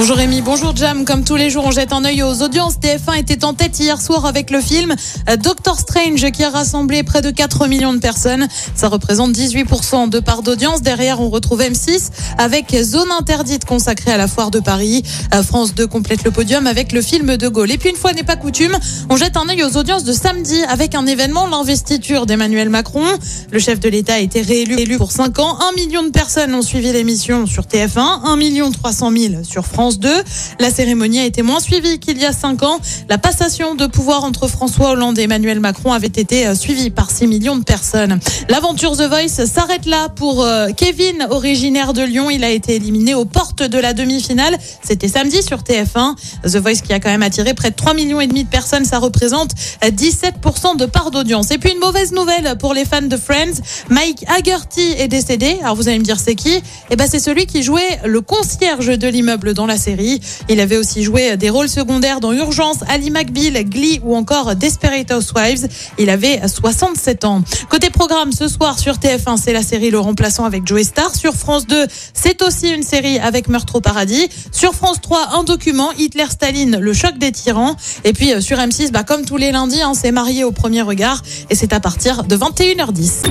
Bonjour Rémi, bonjour Jam. Comme tous les jours, on jette un œil aux audiences. TF1 était en tête hier soir avec le film euh, Doctor Strange qui a rassemblé près de 4 millions de personnes. Ça représente 18% de part d'audience. Derrière, on retrouve M6 avec Zone interdite consacrée à la foire de Paris. Euh, France 2 complète le podium avec le film de Gaulle. Et puis une fois n'est pas coutume, on jette un œil aux audiences de samedi avec un événement, l'investiture d'Emmanuel Macron. Le chef de l'État a été réélu élu pour 5 ans. 1 million de personnes ont suivi l'émission sur TF1, 1 million 300 000 sur France 2. La cérémonie a été moins suivie qu'il y a 5 ans. La passation de pouvoir entre François Hollande et Emmanuel Macron avait été euh, suivie par 6 millions de personnes. L'aventure The Voice s'arrête là pour euh, Kevin, originaire de Lyon. Il a été éliminé aux portes de la demi-finale. C'était samedi sur TF1. The Voice qui a quand même attiré près de 3 millions de personnes. Ça représente euh, 17% de part d'audience. Et puis une mauvaise nouvelle pour les fans de Friends. Mike Haggerty est décédé. Alors vous allez me dire c'est qui? Eh ben c'est celui qui jouait le concierge de l'immeuble dans la série. Il avait aussi joué des rôles secondaires dans Urgence, Ali McBeal, Glee ou encore Desperate Housewives. Il avait 67 ans. Côté programme, ce soir sur TF1, c'est la série Le Remplaçant avec Joey Star. Sur France 2, c'est aussi une série avec Meurtre au paradis. Sur France 3, un document, Hitler-Staline, le choc des tyrans. Et puis euh, sur M6, bah, comme tous les lundis, hein, c'est marié au premier regard. Et c'est à partir de 21h10.